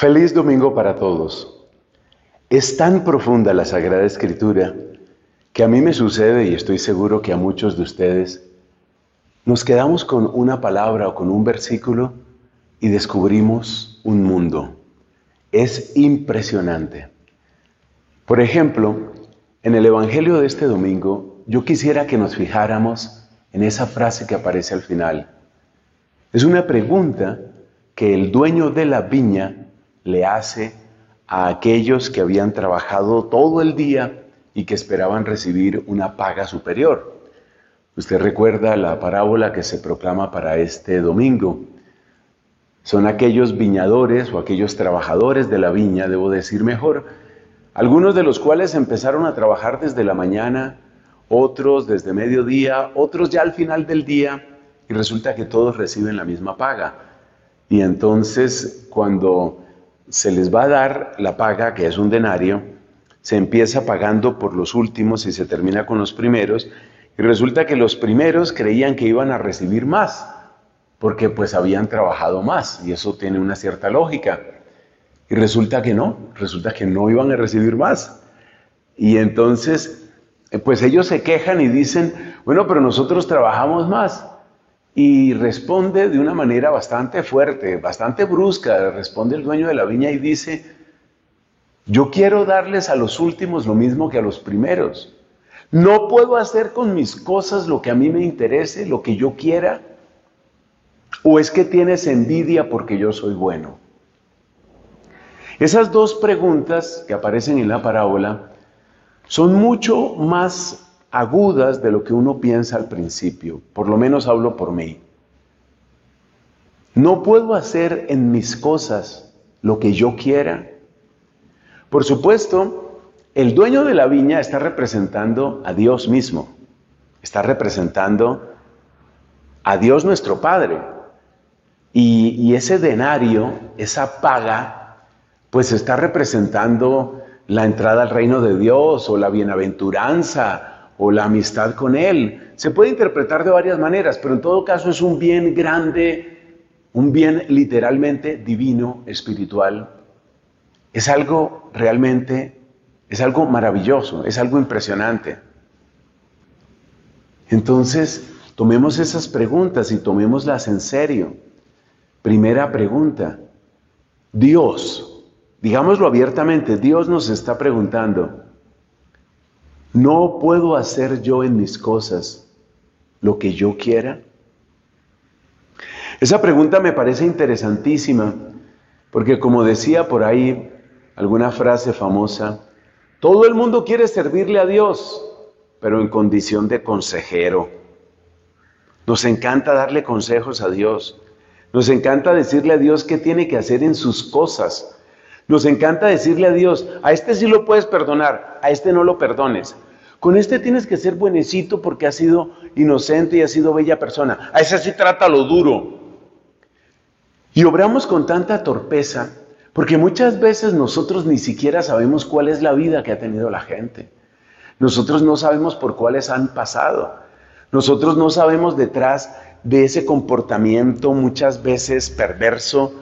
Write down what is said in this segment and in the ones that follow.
Feliz domingo para todos. Es tan profunda la Sagrada Escritura que a mí me sucede y estoy seguro que a muchos de ustedes nos quedamos con una palabra o con un versículo y descubrimos un mundo. Es impresionante. Por ejemplo, en el Evangelio de este domingo, yo quisiera que nos fijáramos en esa frase que aparece al final. Es una pregunta que el dueño de la viña le hace a aquellos que habían trabajado todo el día y que esperaban recibir una paga superior. Usted recuerda la parábola que se proclama para este domingo. Son aquellos viñadores o aquellos trabajadores de la viña, debo decir mejor, algunos de los cuales empezaron a trabajar desde la mañana, otros desde mediodía, otros ya al final del día, y resulta que todos reciben la misma paga. Y entonces cuando se les va a dar la paga, que es un denario, se empieza pagando por los últimos y se termina con los primeros, y resulta que los primeros creían que iban a recibir más, porque pues habían trabajado más, y eso tiene una cierta lógica. Y resulta que no, resulta que no iban a recibir más. Y entonces, pues ellos se quejan y dicen, bueno, pero nosotros trabajamos más. Y responde de una manera bastante fuerte, bastante brusca, responde el dueño de la viña y dice, yo quiero darles a los últimos lo mismo que a los primeros. No puedo hacer con mis cosas lo que a mí me interese, lo que yo quiera. ¿O es que tienes envidia porque yo soy bueno? Esas dos preguntas que aparecen en la parábola son mucho más agudas de lo que uno piensa al principio, por lo menos hablo por mí. No puedo hacer en mis cosas lo que yo quiera. Por supuesto, el dueño de la viña está representando a Dios mismo, está representando a Dios nuestro Padre. Y, y ese denario, esa paga, pues está representando la entrada al reino de Dios o la bienaventuranza o la amistad con Él. Se puede interpretar de varias maneras, pero en todo caso es un bien grande, un bien literalmente divino, espiritual. Es algo realmente, es algo maravilloso, es algo impresionante. Entonces, tomemos esas preguntas y tomémoslas en serio. Primera pregunta, Dios, digámoslo abiertamente, Dios nos está preguntando, ¿No puedo hacer yo en mis cosas lo que yo quiera? Esa pregunta me parece interesantísima, porque como decía por ahí alguna frase famosa, todo el mundo quiere servirle a Dios, pero en condición de consejero. Nos encanta darle consejos a Dios. Nos encanta decirle a Dios qué tiene que hacer en sus cosas. Nos encanta decirle a Dios, a este sí lo puedes perdonar, a este no lo perdones. Con este tienes que ser buenecito porque ha sido inocente y ha sido bella persona. A ese sí trata lo duro. Y obramos con tanta torpeza porque muchas veces nosotros ni siquiera sabemos cuál es la vida que ha tenido la gente. Nosotros no sabemos por cuáles han pasado. Nosotros no sabemos detrás de ese comportamiento muchas veces perverso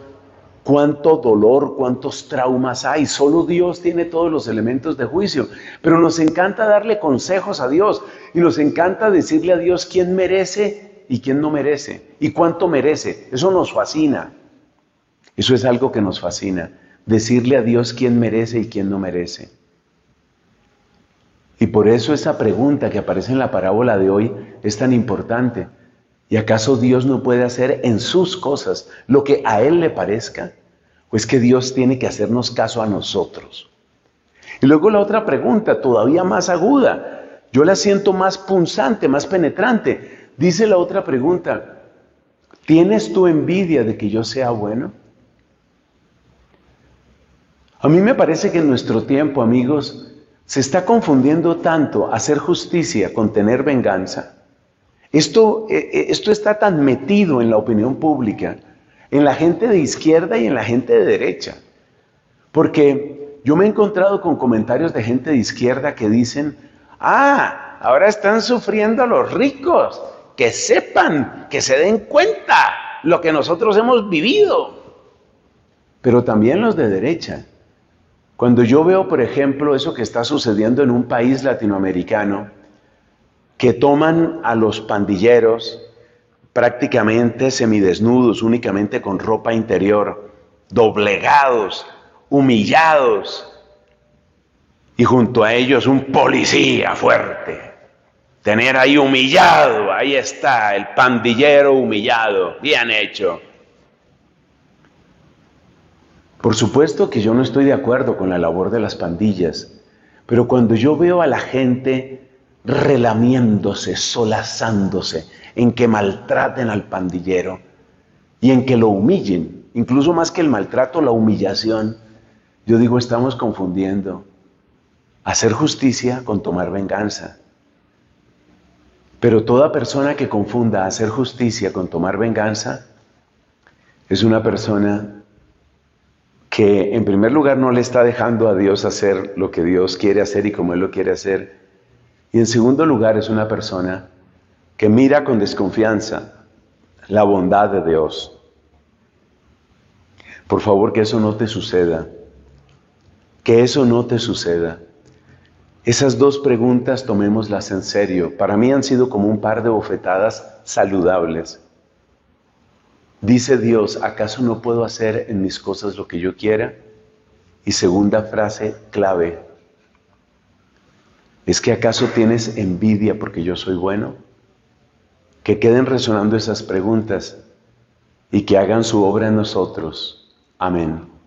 cuánto dolor, cuántos traumas hay. Solo Dios tiene todos los elementos de juicio. Pero nos encanta darle consejos a Dios y nos encanta decirle a Dios quién merece y quién no merece y cuánto merece. Eso nos fascina. Eso es algo que nos fascina. Decirle a Dios quién merece y quién no merece. Y por eso esa pregunta que aparece en la parábola de hoy es tan importante. ¿Y acaso Dios no puede hacer en sus cosas lo que a Él le parezca? Pues que Dios tiene que hacernos caso a nosotros. Y luego la otra pregunta, todavía más aguda, yo la siento más punzante, más penetrante. Dice la otra pregunta, ¿tienes tu envidia de que yo sea bueno? A mí me parece que en nuestro tiempo, amigos, se está confundiendo tanto hacer justicia con tener venganza esto, eh, eh, esto está tan metido en la opinión pública, en la gente de izquierda y en la gente de derecha. Porque yo me he encontrado con comentarios de gente de izquierda que dicen, ah, ahora están sufriendo los ricos, que sepan, que se den cuenta lo que nosotros hemos vivido. pero también los de derecha. Cuando yo veo, por ejemplo, eso que está sucediendo en un país latinoamericano, que toman a los pandilleros prácticamente semidesnudos, únicamente con ropa interior, doblegados, humillados, y junto a ellos un policía fuerte. Tener ahí humillado, ahí está, el pandillero humillado, bien hecho. Por supuesto que yo no estoy de acuerdo con la labor de las pandillas, pero cuando yo veo a la gente relamiéndose, solazándose, en que maltraten al pandillero y en que lo humillen, incluso más que el maltrato, la humillación, yo digo, estamos confundiendo hacer justicia con tomar venganza. Pero toda persona que confunda hacer justicia con tomar venganza es una persona que en primer lugar no le está dejando a Dios hacer lo que Dios quiere hacer y como Él lo quiere hacer. Y en segundo lugar es una persona que mira con desconfianza la bondad de Dios. Por favor, que eso no te suceda. Que eso no te suceda. Esas dos preguntas tomémoslas en serio. Para mí han sido como un par de bofetadas saludables. Dice Dios, ¿acaso no puedo hacer en mis cosas lo que yo quiera? Y segunda frase clave, ¿es que acaso tienes envidia porque yo soy bueno? Que queden resonando esas preguntas y que hagan su obra en nosotros. Amén.